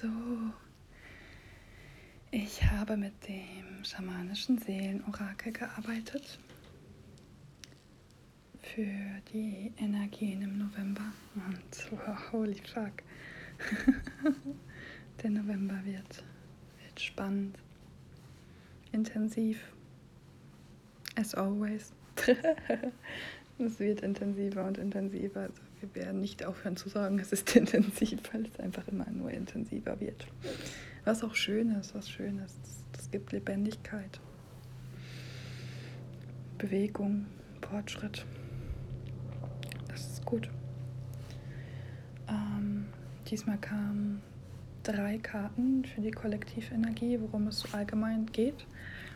So, ich habe mit dem schamanischen Seelenorakel gearbeitet für die Energien im November. Und wow, holy fuck, der November wird, wird spannend, intensiv, as always. es wird intensiver und intensiver. Also wir werden nicht aufhören zu sagen, es ist intensiv, weil es einfach immer nur intensiver wird. Was auch schön ist, was schön ist. Das, gibt Lebendigkeit, Bewegung, Fortschritt. Das ist gut. Ähm, diesmal kamen drei Karten für die Kollektivenergie, worum es allgemein geht.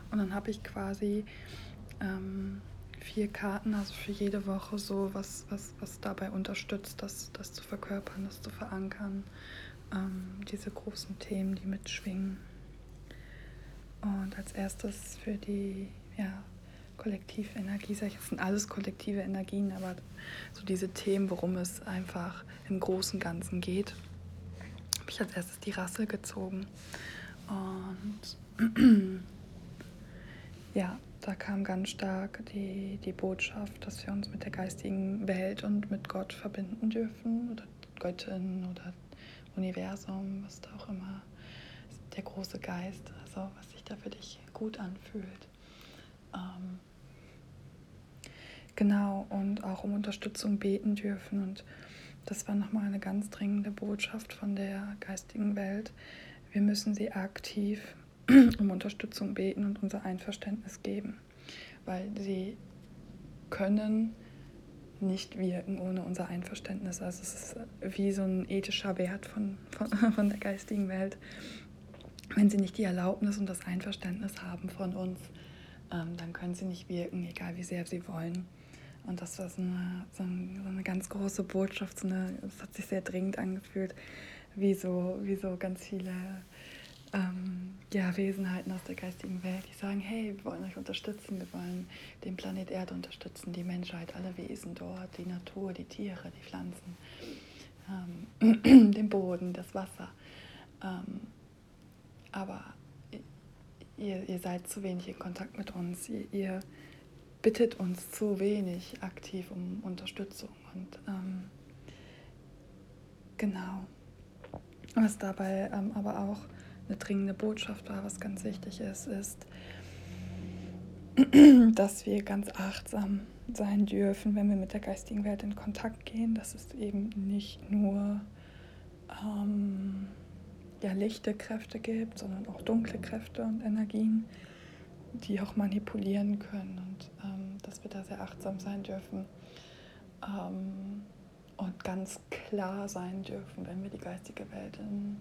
Und dann habe ich quasi ähm, vier Karten, also für jede Woche so, was, was, was dabei unterstützt, das, das zu verkörpern, das zu verankern, ähm, diese großen Themen, die mitschwingen. Und als erstes für die ja, Kollektivenergie, sag ich, das sind alles kollektive Energien, aber so diese Themen, worum es einfach im großen Ganzen geht, habe ich als erstes die Rasse gezogen. Und ja, da kam ganz stark die, die Botschaft, dass wir uns mit der geistigen Welt und mit Gott verbinden dürfen oder Göttin oder Universum, was da auch immer, der große Geist, also was sich da für dich gut anfühlt. Ähm, genau, und auch um Unterstützung beten dürfen. Und das war nochmal eine ganz dringende Botschaft von der geistigen Welt. Wir müssen sie aktiv um Unterstützung beten und unser Einverständnis geben, weil sie können nicht wirken ohne unser Einverständnis. Also es ist wie so ein ethischer Wert von, von, von der geistigen Welt. Wenn sie nicht die Erlaubnis und das Einverständnis haben von uns, ähm, dann können sie nicht wirken, egal wie sehr sie wollen. Und das war so eine, so eine ganz große Botschaft, so eine, hat sich sehr dringend angefühlt, wie so, wie so ganz viele ähm, ja, Wesenheiten aus der geistigen Welt, die sagen, hey, wir wollen euch unterstützen, wir wollen den Planet Erde unterstützen, die Menschheit, alle Wesen dort, die Natur, die Tiere, die Pflanzen, ähm, den Boden, das Wasser. Ähm, aber ihr, ihr seid zu wenig in Kontakt mit uns, ihr, ihr bittet uns zu wenig aktiv um Unterstützung. Und ähm, genau, was dabei ähm, aber auch eine dringende Botschaft war, was ganz wichtig ist, ist, dass wir ganz achtsam sein dürfen, wenn wir mit der geistigen Welt in Kontakt gehen, dass es eben nicht nur ähm, ja, lichte Kräfte gibt, sondern auch dunkle Kräfte und Energien, die auch manipulieren können. Und ähm, dass wir da sehr achtsam sein dürfen ähm, und ganz klar sein dürfen, wenn wir die geistige Welt in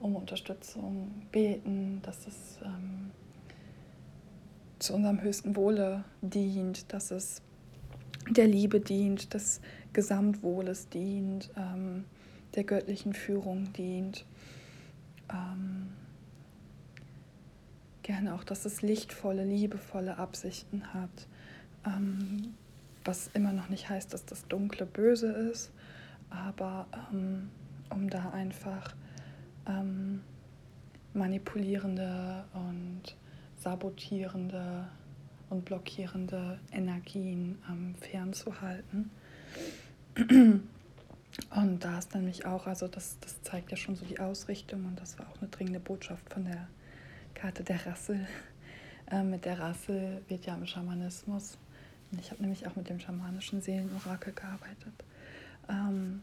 um Unterstützung beten, dass es ähm, zu unserem höchsten Wohle dient, dass es der Liebe dient, des Gesamtwohles dient, ähm, der göttlichen Führung dient. Ähm, gerne auch, dass es lichtvolle, liebevolle Absichten hat, ähm, was immer noch nicht heißt, dass das Dunkle böse ist, aber ähm, um da einfach ähm, manipulierende und sabotierende und blockierende Energien ähm, fernzuhalten. Und da ist nämlich auch, also das, das zeigt ja schon so die Ausrichtung und das war auch eine dringende Botschaft von der Karte der Rassel. Äh, mit der Rassel wird ja im Schamanismus, ich habe nämlich auch mit dem schamanischen Seelenorakel gearbeitet, ähm,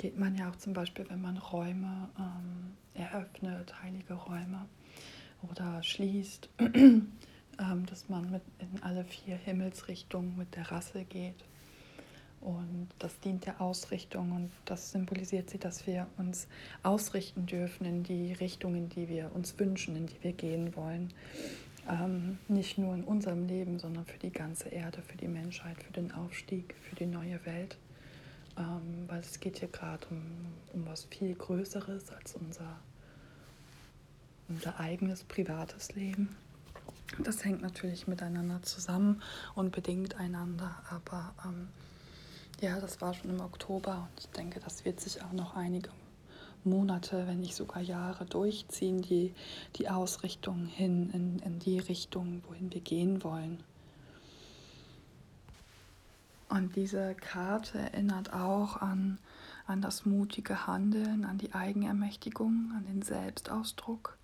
geht man ja auch zum Beispiel, wenn man Räume ähm, eröffnet, heilige Räume oder schließt, ähm, dass man mit in alle vier Himmelsrichtungen mit der Rasse geht. Und das dient der Ausrichtung und das symbolisiert sie, dass wir uns ausrichten dürfen in die Richtungen, die wir uns wünschen, in die wir gehen wollen. Ähm, nicht nur in unserem Leben, sondern für die ganze Erde, für die Menschheit, für den Aufstieg, für die neue Welt ähm, weil es geht hier gerade um, um was viel Größeres als unser, unser eigenes privates Leben. Das hängt natürlich miteinander zusammen und bedingt einander, aber ähm, ja, das war schon im Oktober und ich denke, das wird sich auch noch einige Monate, wenn nicht sogar Jahre durchziehen, die, die Ausrichtung hin in, in die Richtung, wohin wir gehen wollen. Und diese Karte erinnert auch an, an das mutige Handeln, an die Eigenermächtigung, an den Selbstausdruck,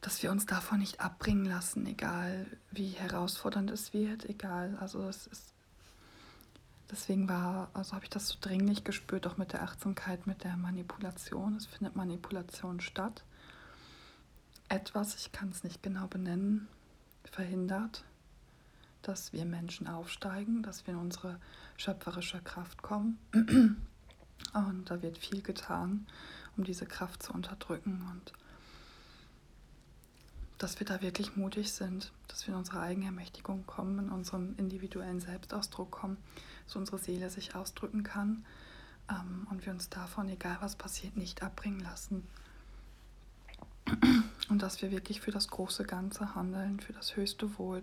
dass wir uns davon nicht abbringen lassen, egal wie herausfordernd es wird, egal, also es ist Deswegen war, also habe ich das so dringlich gespürt, auch mit der Achtsamkeit, mit der Manipulation. Es findet Manipulation statt. Etwas, ich kann es nicht genau benennen, verhindert, dass wir Menschen aufsteigen, dass wir in unsere schöpferische Kraft kommen. Und da wird viel getan, um diese Kraft zu unterdrücken und dass wir da wirklich mutig sind, dass wir in unsere Eigenermächtigung kommen, in unserem individuellen Selbstausdruck kommen, so unsere Seele sich ausdrücken kann ähm, und wir uns davon, egal was passiert, nicht abbringen lassen. Und dass wir wirklich für das große Ganze handeln, für das höchste Wohl,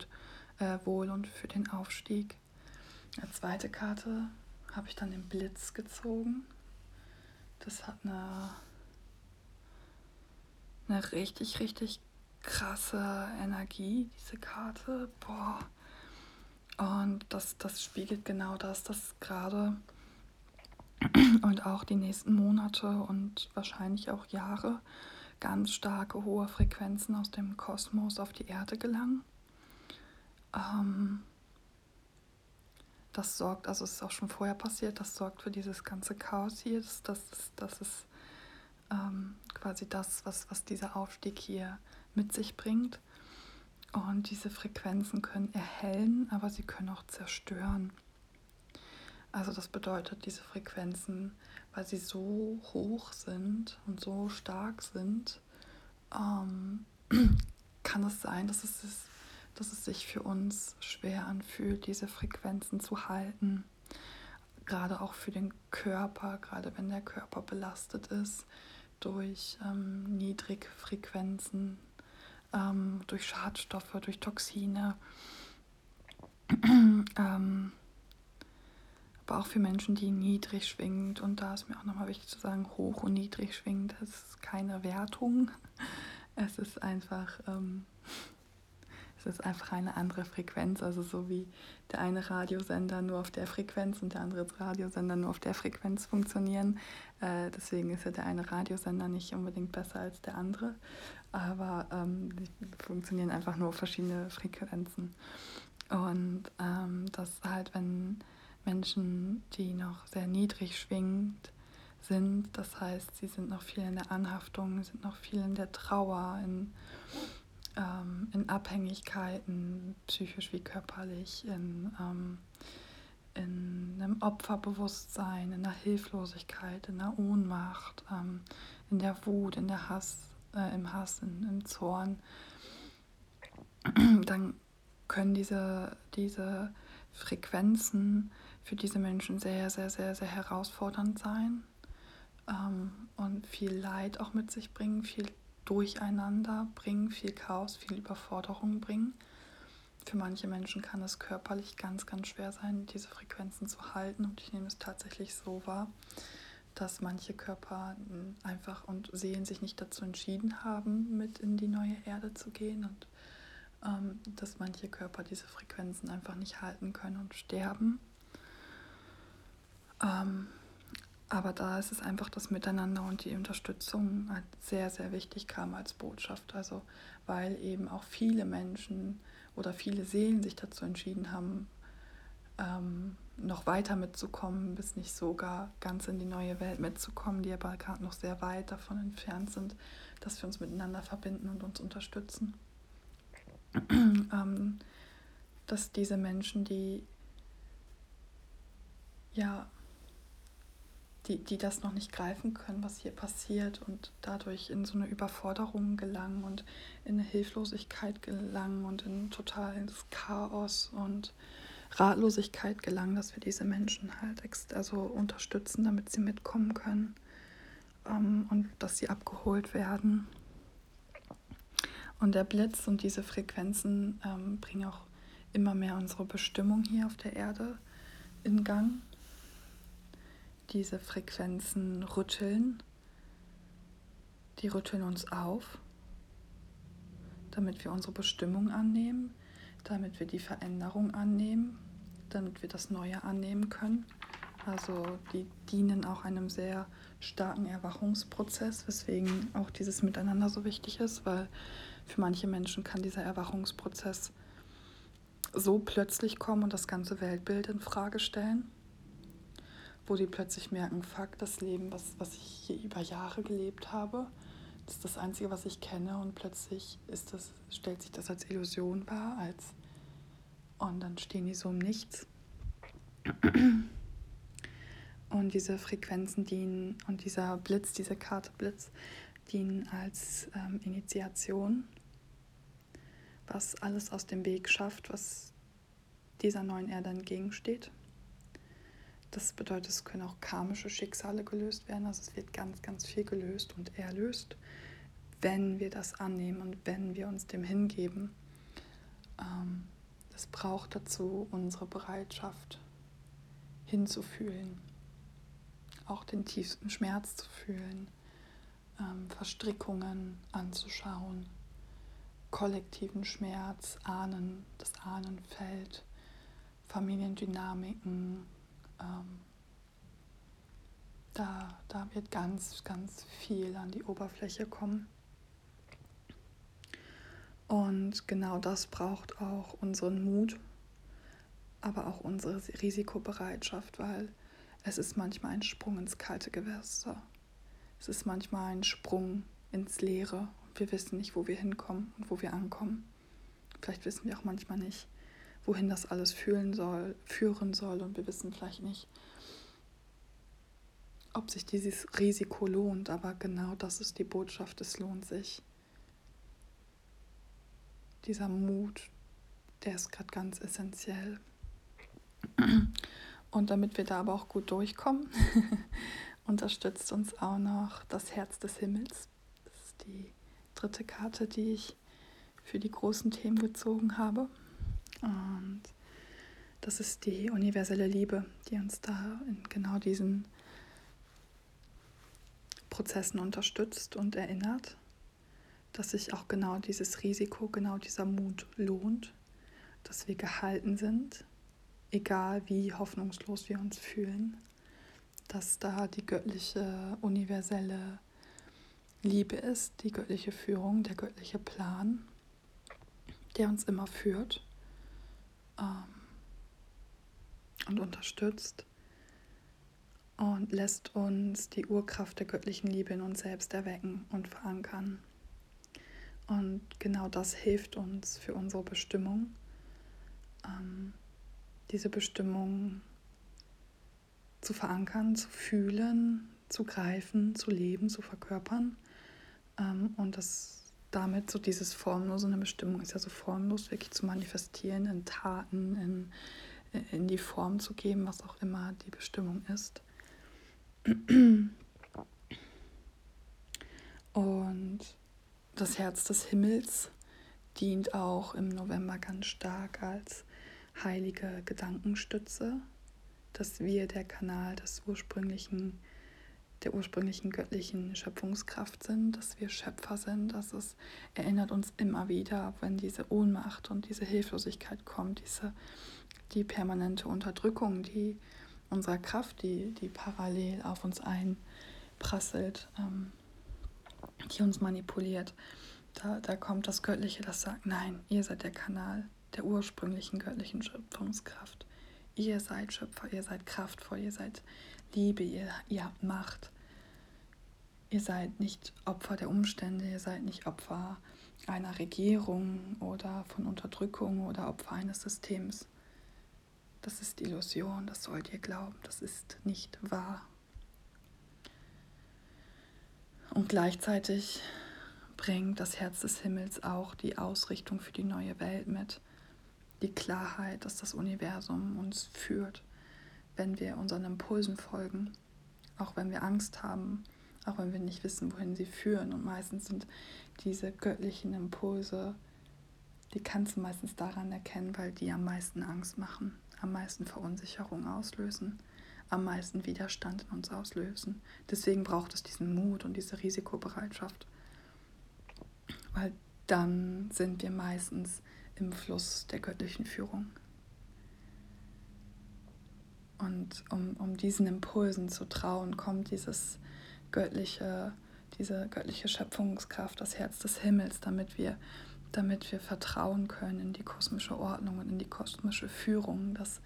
äh, Wohl und für den Aufstieg. Als zweite Karte habe ich dann den Blitz gezogen. Das hat eine, eine richtig, richtig krasse Energie, diese Karte. Boah. Und das, das spiegelt genau das, dass gerade und auch die nächsten Monate und wahrscheinlich auch Jahre ganz starke hohe Frequenzen aus dem Kosmos auf die Erde gelangen. Ähm, das sorgt, also es ist auch schon vorher passiert, das sorgt für dieses ganze Chaos hier. Das, das, das ist ähm, quasi das, was, was dieser Aufstieg hier mit sich bringt. Und diese Frequenzen können erhellen, aber sie können auch zerstören. Also das bedeutet, diese Frequenzen, weil sie so hoch sind und so stark sind, ähm, kann es sein, dass es, ist, dass es sich für uns schwer anfühlt, diese Frequenzen zu halten. Gerade auch für den Körper, gerade wenn der Körper belastet ist durch ähm, Niedrigfrequenzen, ähm, durch Schadstoffe, durch Toxine. ähm, aber auch für Menschen, die niedrig schwingend, und da ist mir auch nochmal wichtig zu sagen, hoch und niedrig schwingend, das ist keine Wertung. Es ist einfach, ähm, es ist einfach eine andere Frequenz, also so wie der eine Radiosender nur auf der Frequenz und der andere Radiosender nur auf der Frequenz funktionieren. Äh, deswegen ist ja der eine Radiosender nicht unbedingt besser als der andere aber ähm, die funktionieren einfach nur auf verschiedene Frequenzen. Und ähm, das halt, wenn Menschen, die noch sehr niedrig schwingend sind, das heißt, sie sind noch viel in der Anhaftung, sind noch viel in der Trauer, in, ähm, in Abhängigkeiten, psychisch wie körperlich, in, ähm, in einem Opferbewusstsein, in der Hilflosigkeit, in der Ohnmacht, ähm, in der Wut, in der Hass, äh, im Hass, in, im Zorn, dann können diese, diese Frequenzen für diese Menschen sehr, sehr, sehr, sehr herausfordernd sein ähm, und viel Leid auch mit sich bringen, viel Durcheinander bringen, viel Chaos, viel Überforderung bringen. Für manche Menschen kann es körperlich ganz, ganz schwer sein, diese Frequenzen zu halten und ich nehme es tatsächlich so wahr dass manche Körper einfach und Seelen sich nicht dazu entschieden haben, mit in die neue Erde zu gehen und ähm, dass manche Körper diese Frequenzen einfach nicht halten können und sterben. Ähm, aber da ist es einfach das Miteinander und die Unterstützung halt sehr, sehr wichtig kam als Botschaft. Also weil eben auch viele Menschen oder viele Seelen sich dazu entschieden haben, ähm, noch weiter mitzukommen, bis nicht sogar ganz in die neue Welt mitzukommen, die aber gerade noch sehr weit davon entfernt sind, dass wir uns miteinander verbinden und uns unterstützen. ähm, dass diese Menschen, die ja, die, die das noch nicht greifen können, was hier passiert und dadurch in so eine Überforderung gelangen und in eine Hilflosigkeit gelangen und in totales Chaos und Ratlosigkeit gelangen, dass wir diese Menschen halt also unterstützen, damit sie mitkommen können ähm, und dass sie abgeholt werden. Und der Blitz und diese Frequenzen ähm, bringen auch immer mehr unsere Bestimmung hier auf der Erde in Gang. Diese Frequenzen rütteln. Die rütteln uns auf, damit wir unsere Bestimmung annehmen, damit wir die Veränderung annehmen, damit wir das Neue annehmen können. Also die dienen auch einem sehr starken Erwachungsprozess, weswegen auch dieses Miteinander so wichtig ist, weil für manche Menschen kann dieser Erwachungsprozess so plötzlich kommen und das ganze Weltbild in Frage stellen, wo die plötzlich merken, fuck, das Leben, was, was ich hier über Jahre gelebt habe, das ist das Einzige, was ich kenne und plötzlich ist das, stellt sich das als Illusion wahr, als und dann stehen die so im Nichts. Und diese Frequenzen dienen und dieser Blitz, diese Karte Blitz, dienen als ähm, Initiation, was alles aus dem Weg schafft, was dieser neuen Erde entgegensteht. Das bedeutet, es können auch karmische Schicksale gelöst werden. Also es wird ganz, ganz viel gelöst und erlöst, wenn wir das annehmen und wenn wir uns dem hingeben. Ähm, es braucht dazu unsere Bereitschaft hinzufühlen, auch den tiefsten Schmerz zu fühlen, ähm, Verstrickungen anzuschauen, kollektiven Schmerz, Ahnen, das Ahnenfeld, Familiendynamiken. Ähm, da, da wird ganz, ganz viel an die Oberfläche kommen. Und genau das braucht auch unseren Mut, aber auch unsere Risikobereitschaft, weil es ist manchmal ein Sprung ins kalte Gewässer. Es ist manchmal ein Sprung ins Leere. Wir wissen nicht, wo wir hinkommen und wo wir ankommen. Vielleicht wissen wir auch manchmal nicht, wohin das alles fühlen soll, führen soll und wir wissen vielleicht nicht, ob sich dieses Risiko lohnt, aber genau das ist die Botschaft, es lohnt sich dieser Mut, der ist gerade ganz essentiell. Und damit wir da aber auch gut durchkommen, unterstützt uns auch noch das Herz des Himmels. Das ist die dritte Karte, die ich für die großen Themen gezogen habe. Und das ist die universelle Liebe, die uns da in genau diesen Prozessen unterstützt und erinnert dass sich auch genau dieses Risiko, genau dieser Mut lohnt, dass wir gehalten sind, egal wie hoffnungslos wir uns fühlen, dass da die göttliche, universelle Liebe ist, die göttliche Führung, der göttliche Plan, der uns immer führt ähm, und unterstützt und lässt uns die Urkraft der göttlichen Liebe in uns selbst erwecken und verankern. Und genau das hilft uns für unsere Bestimmung, ähm, diese Bestimmung zu verankern, zu fühlen, zu greifen, zu leben, zu verkörpern. Ähm, und das damit so dieses formlose, eine Bestimmung ist ja so formlos, wirklich zu manifestieren, in Taten, in, in die Form zu geben, was auch immer die Bestimmung ist. Und das Herz des Himmels dient auch im November ganz stark als heilige Gedankenstütze, dass wir der Kanal des ursprünglichen, der ursprünglichen göttlichen Schöpfungskraft sind, dass wir Schöpfer sind, dass es erinnert uns immer wieder, wenn diese Ohnmacht und diese Hilflosigkeit kommt, diese die permanente Unterdrückung, die unserer Kraft, die, die parallel auf uns einprasselt. Ähm, die uns manipuliert. Da, da kommt das Göttliche, das sagt, nein, ihr seid der Kanal der ursprünglichen göttlichen Schöpfungskraft. Ihr seid Schöpfer, ihr seid kraftvoll, ihr seid Liebe, ihr, ihr habt Macht. Ihr seid nicht Opfer der Umstände, ihr seid nicht Opfer einer Regierung oder von Unterdrückung oder Opfer eines Systems. Das ist Illusion, das sollt ihr glauben, das ist nicht wahr. Und gleichzeitig bringt das Herz des Himmels auch die Ausrichtung für die neue Welt mit. Die Klarheit, dass das Universum uns führt, wenn wir unseren Impulsen folgen. Auch wenn wir Angst haben, auch wenn wir nicht wissen, wohin sie führen. Und meistens sind diese göttlichen Impulse, die kannst du meistens daran erkennen, weil die am meisten Angst machen, am meisten Verunsicherung auslösen, am meisten Widerstand in uns auslösen. Deswegen braucht es diesen Mut und diese Risikobereitschaft. Weil dann sind wir meistens im Fluss der göttlichen Führung. Und um, um diesen Impulsen zu trauen, kommt dieses göttliche, diese göttliche Schöpfungskraft, das Herz des Himmels, damit wir, damit wir vertrauen können in die kosmische Ordnung und in die kosmische Führung, dass,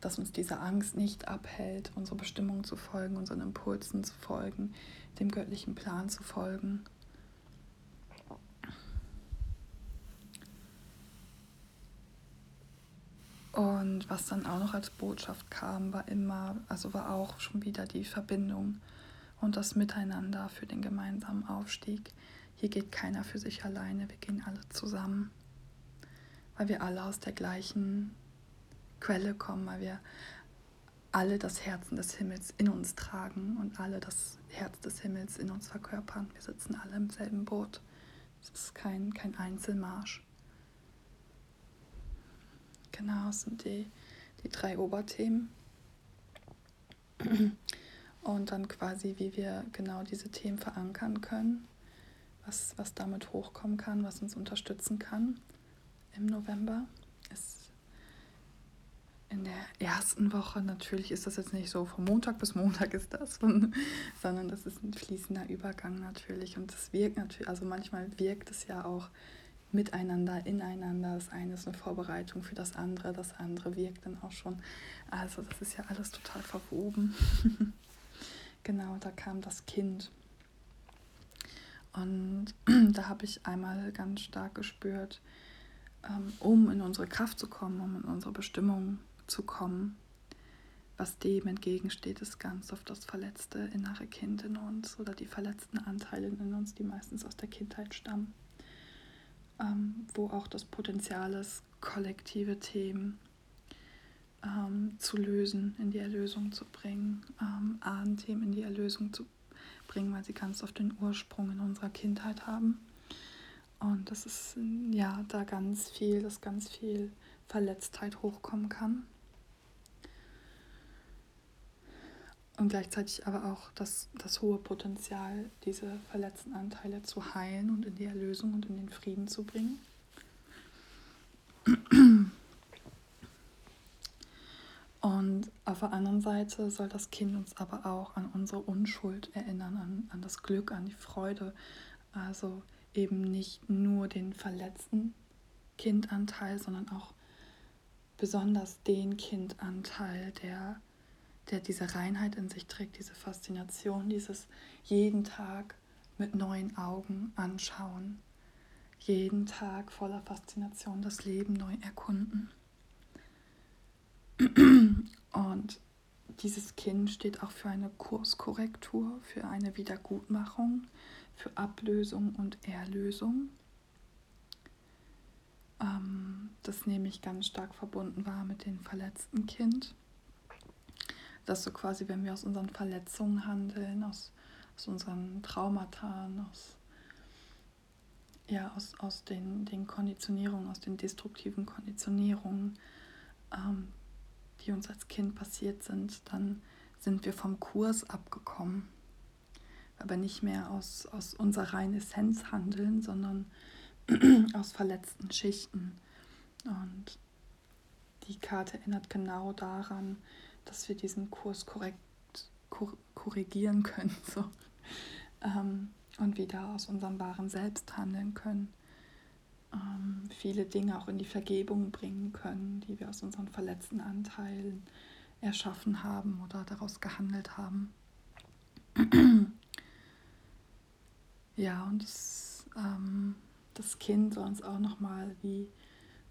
dass uns diese Angst nicht abhält, unsere Bestimmung zu folgen, unseren Impulsen zu folgen, dem göttlichen Plan zu folgen. Und was dann auch noch als Botschaft kam, war immer, also war auch schon wieder die Verbindung und das Miteinander für den gemeinsamen Aufstieg. Hier geht keiner für sich alleine, wir gehen alle zusammen, weil wir alle aus der gleichen Quelle kommen, weil wir alle das Herzen des Himmels in uns tragen und alle das Herz des Himmels in uns verkörpern. Wir sitzen alle im selben Boot. Es ist kein, kein Einzelmarsch. Genau, das sind die, die drei Oberthemen. Und dann quasi, wie wir genau diese Themen verankern können, was, was damit hochkommen kann, was uns unterstützen kann im November. Ist in der ersten Woche natürlich ist das jetzt nicht so von Montag bis Montag ist das, sondern das ist ein fließender Übergang natürlich. Und das wirkt natürlich, also manchmal wirkt es ja auch miteinander, ineinander. Das eine ist eine Vorbereitung für das andere, das andere wirkt dann auch schon. Also das ist ja alles total verwoben. genau, da kam das Kind. Und da habe ich einmal ganz stark gespürt, ähm, um in unsere Kraft zu kommen, um in unsere Bestimmung zu kommen, was dem entgegensteht, ist ganz oft das verletzte innere Kind in uns oder die verletzten Anteile in uns, die meistens aus der Kindheit stammen ähm, wo auch das Potenzial ist, kollektive Themen ähm, zu lösen, in die Erlösung zu bringen, ähm, Ahnenthemen in die Erlösung zu bringen, weil sie ganz oft den Ursprung in unserer Kindheit haben. Und das ist ja da ganz viel, dass ganz viel Verletztheit hochkommen kann. Und gleichzeitig aber auch das, das hohe Potenzial, diese verletzten Anteile zu heilen und in die Erlösung und in den Frieden zu bringen. Und auf der anderen Seite soll das Kind uns aber auch an unsere Unschuld erinnern, an, an das Glück, an die Freude. Also eben nicht nur den verletzten Kindanteil, sondern auch besonders den Kindanteil, der der diese Reinheit in sich trägt, diese Faszination, dieses jeden Tag mit neuen Augen anschauen, jeden Tag voller Faszination das Leben neu erkunden. Und dieses Kind steht auch für eine Kurskorrektur, für eine Wiedergutmachung, für Ablösung und Erlösung. Ähm, das nämlich ganz stark verbunden war mit dem verletzten Kind dass so quasi, wenn wir aus unseren Verletzungen handeln, aus, aus unseren Traumata, aus, ja, aus, aus den, den Konditionierungen, aus den destruktiven Konditionierungen, ähm, die uns als Kind passiert sind, dann sind wir vom Kurs abgekommen. Aber nicht mehr aus, aus unserer reinen Essenz handeln, sondern aus verletzten Schichten. Und die Karte erinnert genau daran, dass wir diesen Kurs korrekt korrigieren können so. Ähm, und wieder aus unserem wahren Selbst handeln können. Ähm, viele Dinge auch in die Vergebung bringen können, die wir aus unseren verletzten Anteilen erschaffen haben oder daraus gehandelt haben. ja, und das, ähm, das Kind soll uns auch nochmal wie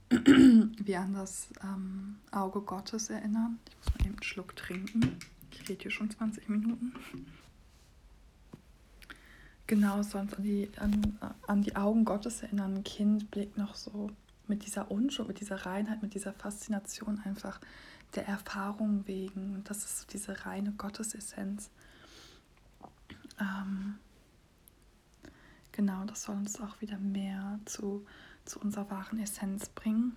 wie an das ähm, Auge Gottes erinnern. Ich muss mal eben einen Schluck trinken. Ich rede hier schon 20 Minuten. Genau, sonst an die, an, an die Augen Gottes erinnern. Ein Kind blickt noch so mit dieser Unschuld, mit dieser Reinheit, mit dieser Faszination einfach der Erfahrung wegen. Und das ist so diese reine Gottesessenz. Ähm, genau, das soll uns auch wieder mehr zu zu unserer wahren Essenz bringen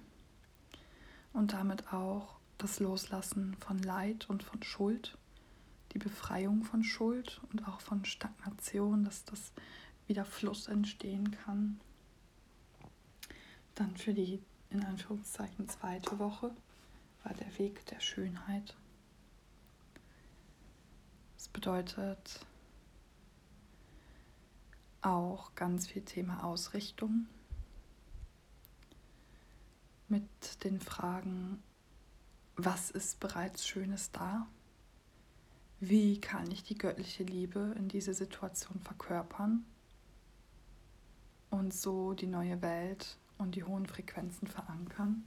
und damit auch das Loslassen von Leid und von Schuld, die Befreiung von Schuld und auch von Stagnation, dass das wieder Fluss entstehen kann. Dann für die in Anführungszeichen zweite Woche war der Weg der Schönheit. Das bedeutet auch ganz viel Thema Ausrichtung mit den Fragen, was ist bereits Schönes da? Wie kann ich die göttliche Liebe in diese Situation verkörpern und so die neue Welt und die hohen Frequenzen verankern?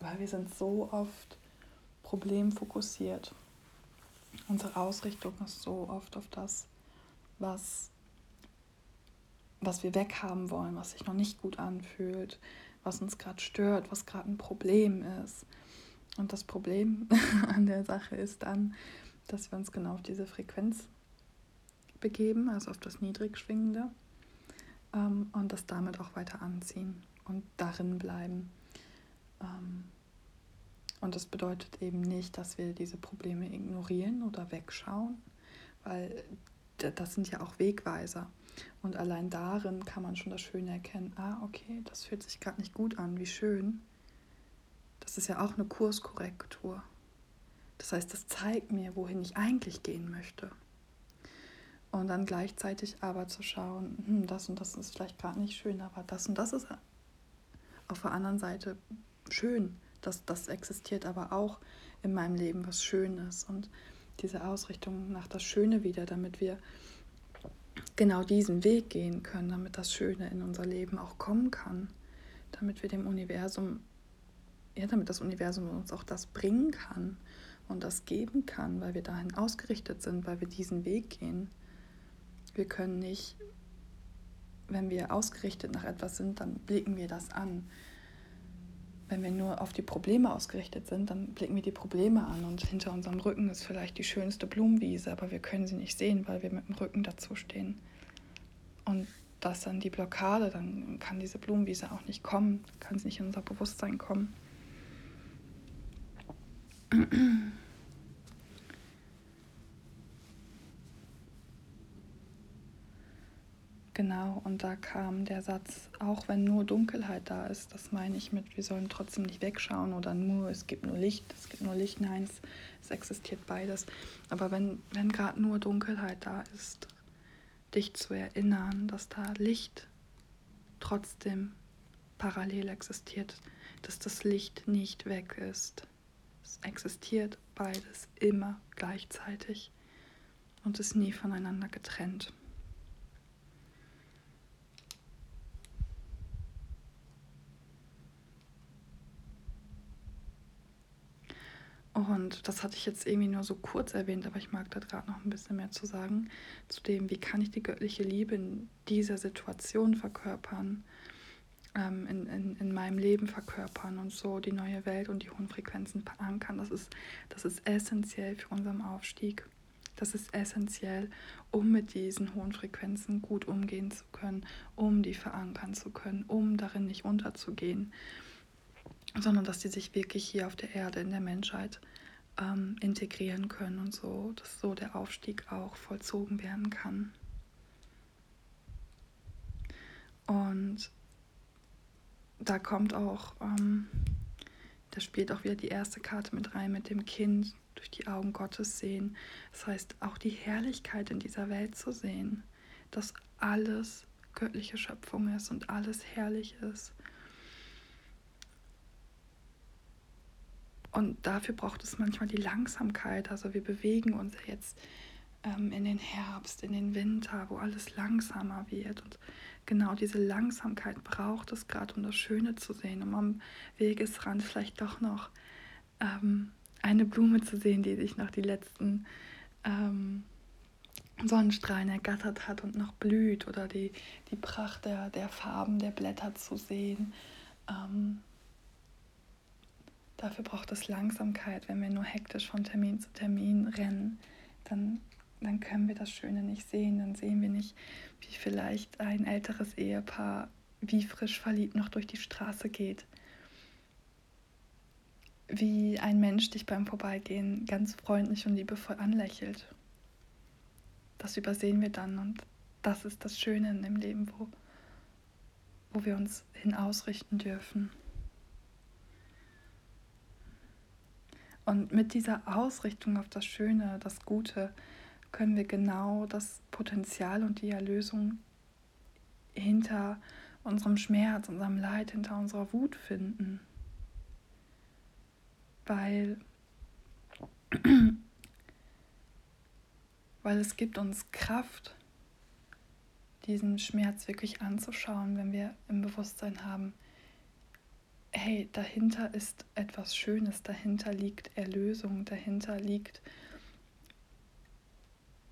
Weil wir sind so oft problemfokussiert. Unsere Ausrichtung ist so oft auf das, was, was wir weghaben wollen, was sich noch nicht gut anfühlt, was uns gerade stört, was gerade ein Problem ist. Und das Problem an der Sache ist dann, dass wir uns genau auf diese Frequenz begeben, also auf das Niedrigschwingende, ähm, und das damit auch weiter anziehen und darin bleiben. Ähm, und das bedeutet eben nicht, dass wir diese Probleme ignorieren oder wegschauen, weil das sind ja auch Wegweiser. Und allein darin kann man schon das Schöne erkennen. Ah, okay, das fühlt sich gerade nicht gut an, wie schön. Das ist ja auch eine Kurskorrektur. Das heißt, das zeigt mir, wohin ich eigentlich gehen möchte. Und dann gleichzeitig aber zu schauen, hm, das und das ist vielleicht gerade nicht schön, aber das und das ist auf der anderen Seite schön. Das, das existiert aber auch in meinem Leben, was schön ist. Und diese Ausrichtung nach das Schöne wieder, damit wir genau diesen Weg gehen können, damit das Schöne in unser Leben auch kommen kann, damit wir dem Universum, ja, damit das Universum uns auch das bringen kann und das geben kann, weil wir dahin ausgerichtet sind, weil wir diesen Weg gehen. Wir können nicht, wenn wir ausgerichtet nach etwas sind, dann blicken wir das an wenn wir nur auf die Probleme ausgerichtet sind, dann blicken wir die Probleme an und hinter unserem Rücken ist vielleicht die schönste Blumenwiese, aber wir können sie nicht sehen, weil wir mit dem Rücken dazu stehen. Und das dann die Blockade, dann kann diese Blumenwiese auch nicht kommen, kann sie nicht in unser Bewusstsein kommen. Genau, und da kam der Satz, auch wenn nur Dunkelheit da ist, das meine ich mit, wir sollen trotzdem nicht wegschauen oder nur, es gibt nur Licht, es gibt nur Licht, nein, es, es existiert beides. Aber wenn, wenn gerade nur Dunkelheit da ist, dich zu erinnern, dass da Licht trotzdem parallel existiert, dass das Licht nicht weg ist. Es existiert beides immer gleichzeitig und ist nie voneinander getrennt. Und das hatte ich jetzt irgendwie nur so kurz erwähnt, aber ich mag da gerade noch ein bisschen mehr zu sagen, zu dem, wie kann ich die göttliche Liebe in dieser Situation verkörpern, ähm, in, in, in meinem Leben verkörpern und so die neue Welt und die hohen Frequenzen verankern. Das ist, das ist essentiell für unseren Aufstieg. Das ist essentiell, um mit diesen hohen Frequenzen gut umgehen zu können, um die verankern zu können, um darin nicht unterzugehen sondern dass die sich wirklich hier auf der Erde in der Menschheit ähm, integrieren können und so, dass so der Aufstieg auch vollzogen werden kann. Und da kommt auch, ähm, da spielt auch wieder die erste Karte mit rein, mit dem Kind durch die Augen Gottes sehen. Das heißt, auch die Herrlichkeit in dieser Welt zu sehen, dass alles göttliche Schöpfung ist und alles herrlich ist Und dafür braucht es manchmal die Langsamkeit. Also wir bewegen uns jetzt ähm, in den Herbst, in den Winter, wo alles langsamer wird. Und genau diese Langsamkeit braucht es gerade, um das Schöne zu sehen, um am Wegesrand vielleicht doch noch ähm, eine Blume zu sehen, die sich noch die letzten ähm, Sonnenstrahlen ergattert hat und noch blüht oder die, die Pracht der, der Farben der Blätter zu sehen. Ähm, Dafür braucht es Langsamkeit. Wenn wir nur hektisch von Termin zu Termin rennen, dann, dann können wir das Schöne nicht sehen. Dann sehen wir nicht, wie vielleicht ein älteres Ehepaar wie frisch verliebt noch durch die Straße geht. wie ein Mensch dich beim Vorbeigehen ganz freundlich und liebevoll anlächelt. Das übersehen wir dann und das ist das Schöne in dem Leben, wo, wo wir uns hin ausrichten dürfen. Und mit dieser Ausrichtung auf das Schöne, das Gute, können wir genau das Potenzial und die Erlösung hinter unserem Schmerz, unserem Leid, hinter unserer Wut finden. Weil, weil es gibt uns Kraft, diesen Schmerz wirklich anzuschauen, wenn wir im Bewusstsein haben, hey, dahinter ist etwas Schönes, dahinter liegt Erlösung, dahinter liegt,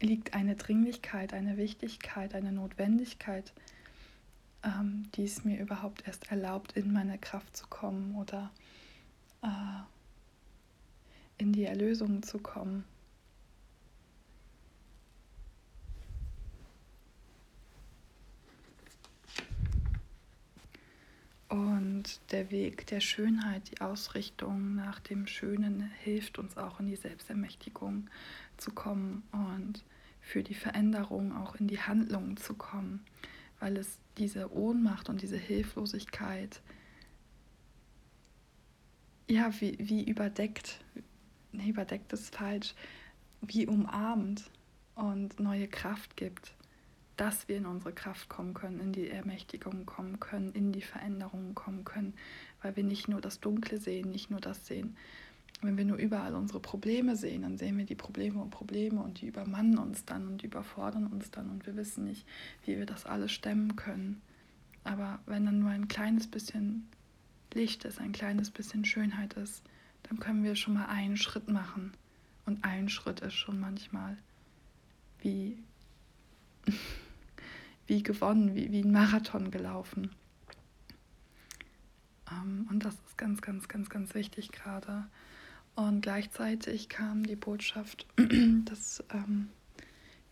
liegt eine Dringlichkeit, eine Wichtigkeit, eine Notwendigkeit, ähm, die es mir überhaupt erst erlaubt, in meine Kraft zu kommen oder äh, in die Erlösung zu kommen. Und der Weg der Schönheit, die Ausrichtung nach dem Schönen hilft uns auch in die Selbstermächtigung zu kommen und für die Veränderung auch in die Handlung zu kommen, weil es diese Ohnmacht und diese Hilflosigkeit ja wie, wie überdeckt, nee, überdeckt ist falsch, wie umarmt und neue Kraft gibt dass wir in unsere Kraft kommen können, in die Ermächtigung kommen können, in die Veränderungen kommen können, weil wir nicht nur das Dunkle sehen, nicht nur das sehen. Wenn wir nur überall unsere Probleme sehen, dann sehen wir die Probleme und Probleme und die übermannen uns dann und überfordern uns dann und wir wissen nicht, wie wir das alles stemmen können. Aber wenn dann nur ein kleines bisschen Licht ist, ein kleines bisschen Schönheit ist, dann können wir schon mal einen Schritt machen. Und ein Schritt ist schon manchmal wie wie gewonnen, wie, wie ein Marathon gelaufen. Ähm, und das ist ganz, ganz, ganz, ganz wichtig gerade. Und gleichzeitig kam die Botschaft, dass ähm,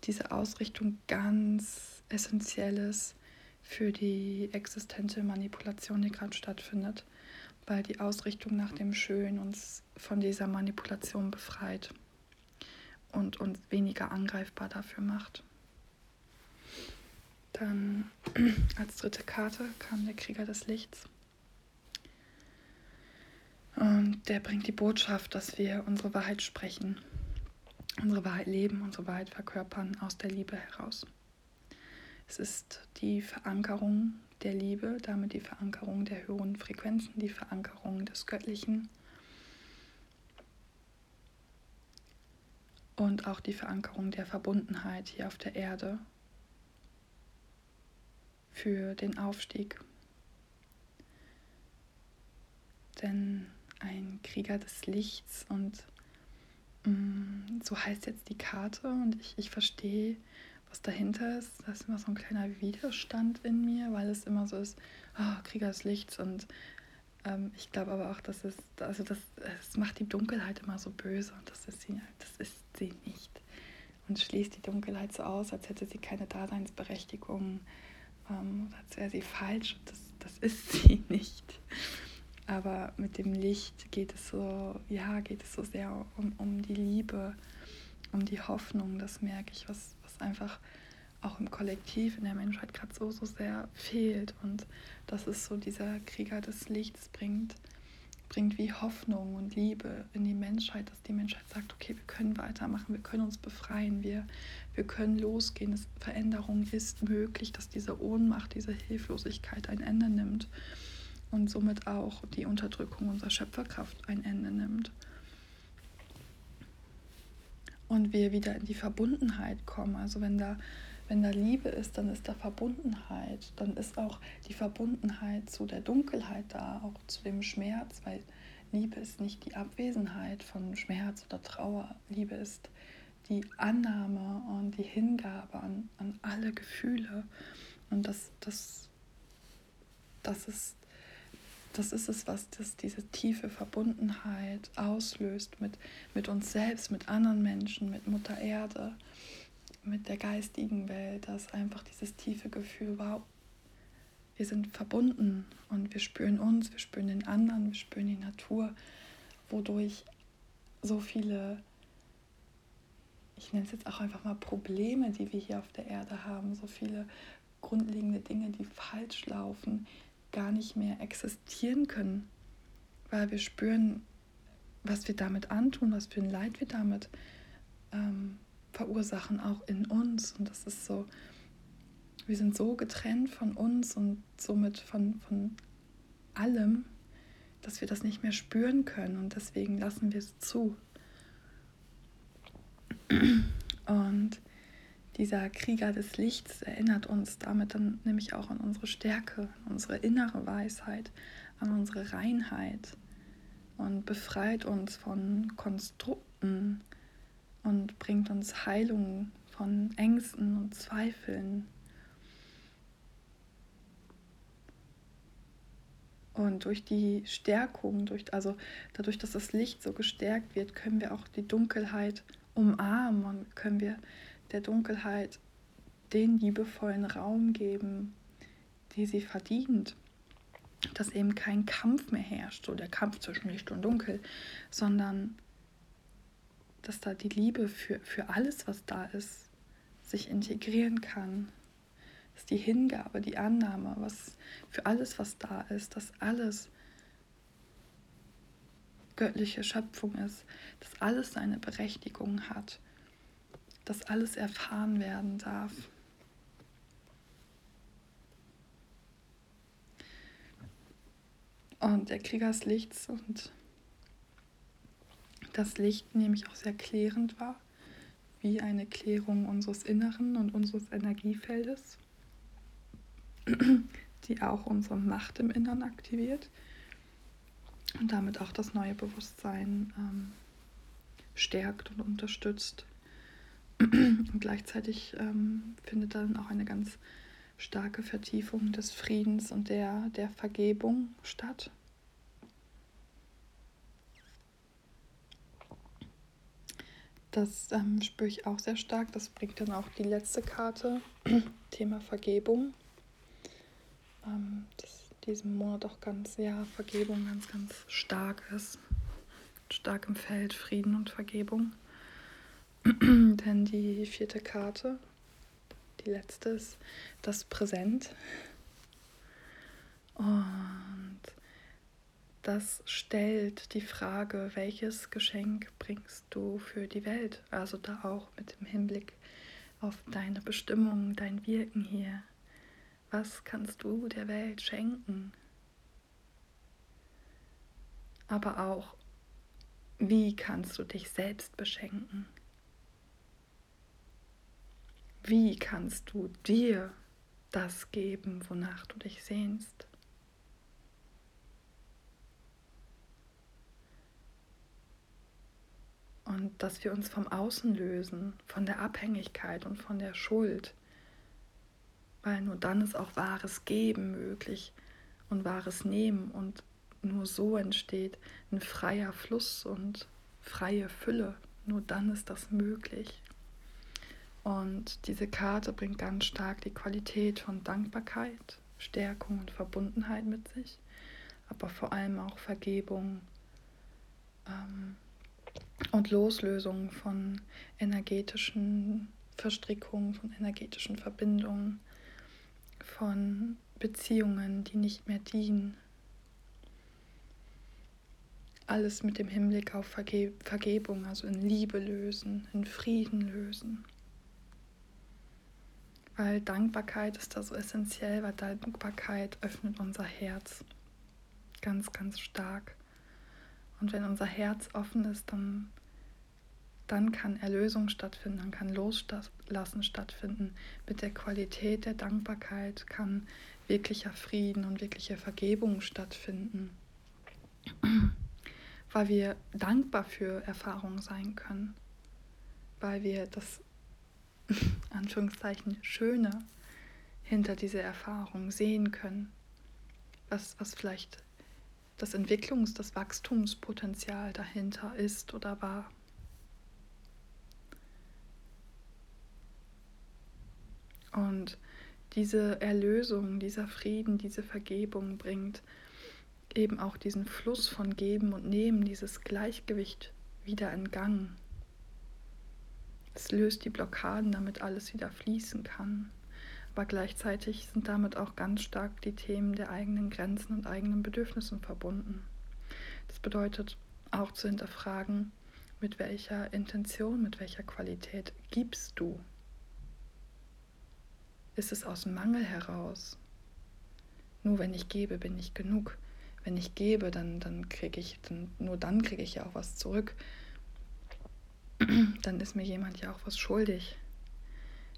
diese Ausrichtung ganz essentiell ist für die existente Manipulation, die gerade stattfindet, weil die Ausrichtung nach dem Schön uns von dieser Manipulation befreit und uns weniger angreifbar dafür macht. Dann als dritte Karte kam der Krieger des Lichts. Und der bringt die Botschaft, dass wir unsere Wahrheit sprechen, unsere Wahrheit leben, unsere Wahrheit verkörpern aus der Liebe heraus. Es ist die Verankerung der Liebe, damit die Verankerung der höheren Frequenzen, die Verankerung des Göttlichen und auch die Verankerung der Verbundenheit hier auf der Erde für den Aufstieg. Denn ein Krieger des Lichts und mm, so heißt jetzt die Karte und ich, ich verstehe, was dahinter ist. Da ist immer so ein kleiner Widerstand in mir, weil es immer so ist, oh, Krieger des Lichts und ähm, ich glaube aber auch, dass es, also das, es macht die Dunkelheit immer so böse und das ist sie, das ist sie nicht. Und schließt die Dunkelheit so aus, als hätte sie keine Daseinsberechtigung als wäre sie falsch. Das, das ist sie nicht. Aber mit dem Licht geht es so, ja, geht es so sehr um, um die Liebe, um die Hoffnung. Das merke ich, was, was einfach auch im Kollektiv, in der Menschheit gerade so, so sehr fehlt. Und dass es so dieser Krieger des Lichts bringt, bringt wie Hoffnung und Liebe in die Menschheit, dass die Menschheit sagt, okay, wir können weitermachen, wir können uns befreien, wir, wir können losgehen, es, Veränderung ist möglich, dass diese Ohnmacht, diese Hilflosigkeit ein Ende nimmt und somit auch die Unterdrückung unserer Schöpferkraft ein Ende nimmt. Und wir wieder in die Verbundenheit kommen. Also wenn da wenn da Liebe ist, dann ist da Verbundenheit. Dann ist auch die Verbundenheit zu der Dunkelheit da, auch zu dem Schmerz, weil Liebe ist nicht die Abwesenheit von Schmerz oder Trauer. Liebe ist die Annahme und die Hingabe an, an alle Gefühle. Und das, das, das, ist, das ist es, was das, diese tiefe Verbundenheit auslöst mit, mit uns selbst, mit anderen Menschen, mit Mutter Erde mit der geistigen Welt, dass einfach dieses tiefe Gefühl, wow, wir sind verbunden und wir spüren uns, wir spüren den anderen, wir spüren die Natur wodurch so viele, ich nenne es jetzt auch einfach mal Probleme, die wir hier auf der Erde haben, so viele grundlegende Dinge, die falsch laufen, gar nicht mehr existieren können, weil wir spüren, was wir damit antun, was für ein Leid wir damit ähm, verursachen, auch in uns. Und das ist so, wir sind so getrennt von uns und somit von, von allem, dass wir das nicht mehr spüren können und deswegen lassen wir es zu. Und dieser Krieger des Lichts erinnert uns damit dann nämlich auch an unsere Stärke, an unsere innere Weisheit, an unsere Reinheit und befreit uns von Konstrukten und bringt uns Heilung von Ängsten und Zweifeln. Und durch die Stärkung, durch, also dadurch, dass das Licht so gestärkt wird, können wir auch die Dunkelheit umarmen und können wir der Dunkelheit den liebevollen Raum geben, die sie verdient. Dass eben kein Kampf mehr herrscht, so der Kampf zwischen Licht und Dunkel, sondern dass da die Liebe für, für alles, was da ist, sich integrieren kann. Dass die Hingabe, die Annahme, was für alles, was da ist, dass alles göttliche Schöpfung ist, dass alles seine Berechtigung hat dass alles erfahren werden darf. Und der Krieger des Lichts und das Licht nämlich auch sehr klärend war, wie eine Klärung unseres Inneren und unseres Energiefeldes, die auch unsere Macht im Inneren aktiviert und damit auch das neue Bewusstsein ähm, stärkt und unterstützt. Und gleichzeitig ähm, findet dann auch eine ganz starke Vertiefung des Friedens und der, der Vergebung statt. Das ähm, spüre ich auch sehr stark. Das bringt dann auch die letzte Karte, Thema Vergebung. Ähm, das diesen Monat auch ganz, ja, Vergebung ganz, ganz stark ist. Stark im Feld Frieden und Vergebung. Denn die vierte Karte, die letzte ist das Präsent. Und das stellt die Frage, welches Geschenk bringst du für die Welt? Also da auch mit dem Hinblick auf deine Bestimmung, dein Wirken hier. Was kannst du der Welt schenken? Aber auch, wie kannst du dich selbst beschenken? Wie kannst du dir das geben, wonach du dich sehnst? Und dass wir uns vom Außen lösen, von der Abhängigkeit und von der Schuld, weil nur dann ist auch wahres Geben möglich und wahres Nehmen und nur so entsteht ein freier Fluss und freie Fülle. Nur dann ist das möglich. Und diese Karte bringt ganz stark die Qualität von Dankbarkeit, Stärkung und Verbundenheit mit sich, aber vor allem auch Vergebung ähm, und Loslösung von energetischen Verstrickungen, von energetischen Verbindungen, von Beziehungen, die nicht mehr dienen. Alles mit dem Hinblick auf Verge Vergebung, also in Liebe lösen, in Frieden lösen weil Dankbarkeit ist da so essentiell, weil Dankbarkeit öffnet unser Herz ganz, ganz stark. Und wenn unser Herz offen ist, dann, dann kann Erlösung stattfinden, dann kann Loslassen stattfinden. Mit der Qualität der Dankbarkeit kann wirklicher Frieden und wirkliche Vergebung stattfinden, weil wir dankbar für Erfahrungen sein können, weil wir das Anführungszeichen Schöne hinter dieser Erfahrung sehen können, was, was vielleicht das Entwicklungs-, das Wachstumspotenzial dahinter ist oder war. Und diese Erlösung, dieser Frieden, diese Vergebung bringt eben auch diesen Fluss von Geben und Nehmen, dieses Gleichgewicht wieder in Gang. Es löst die Blockaden, damit alles wieder fließen kann. Aber gleichzeitig sind damit auch ganz stark die Themen der eigenen Grenzen und eigenen Bedürfnissen verbunden. Das bedeutet auch zu hinterfragen, mit welcher Intention, mit welcher Qualität gibst du? Ist es aus Mangel heraus? Nur wenn ich gebe, bin ich genug. Wenn ich gebe, dann, dann kriege ich, dann, nur dann kriege ich ja auch was zurück. dann ist mir jemand ja auch was schuldig.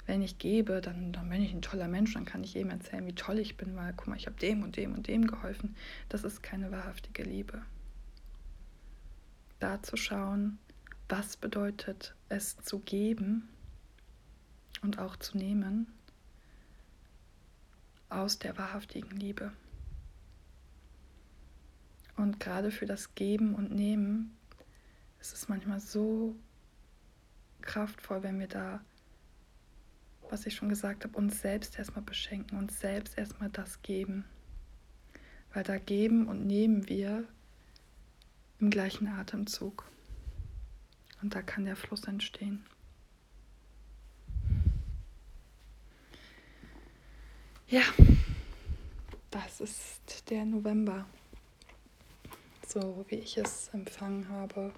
Wenn ich gebe, dann, dann bin ich ein toller Mensch, dann kann ich jedem erzählen, wie toll ich bin, weil guck mal, ich habe dem und dem und dem geholfen. Das ist keine wahrhaftige Liebe. Da zu schauen, was bedeutet es zu geben und auch zu nehmen aus der wahrhaftigen Liebe. Und gerade für das Geben und Nehmen ist es manchmal so kraftvoll, wenn wir da, was ich schon gesagt habe, uns selbst erstmal beschenken, uns selbst erstmal das geben. Weil da geben und nehmen wir im gleichen Atemzug. Und da kann der Fluss entstehen. Ja, das ist der November, so wie ich es empfangen habe.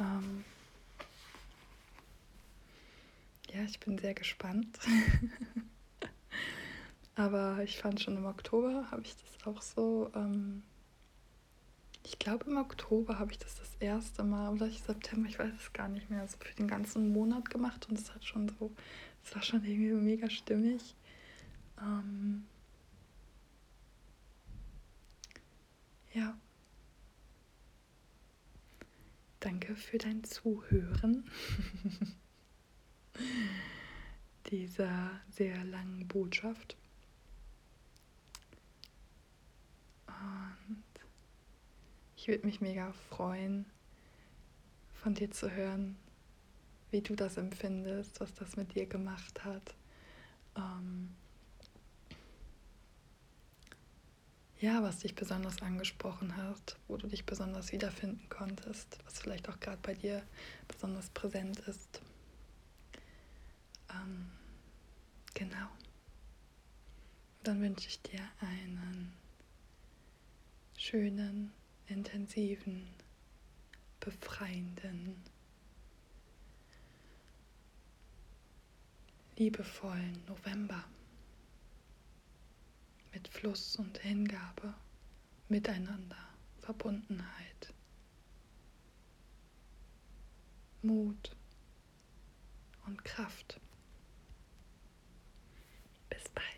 Ähm ja, ich bin sehr gespannt. Aber ich fand schon im Oktober habe ich das auch so ähm, ich glaube, im Oktober habe ich das das erste Mal, oder ich September, ich weiß es gar nicht mehr, so für den ganzen Monat gemacht und es hat schon so, es war schon irgendwie mega stimmig. Ähm ja. Danke für dein Zuhören dieser sehr langen Botschaft. Und ich würde mich mega freuen, von dir zu hören, wie du das empfindest, was das mit dir gemacht hat. Ähm ja, was dich besonders angesprochen hat, wo du dich besonders wiederfinden konntest, was vielleicht auch gerade bei dir besonders präsent ist. Ähm genau. Dann wünsche ich dir einen schönen intensiven, befreienden, liebevollen November mit Fluss und Hingabe, Miteinander, Verbundenheit, Mut und Kraft. Bye.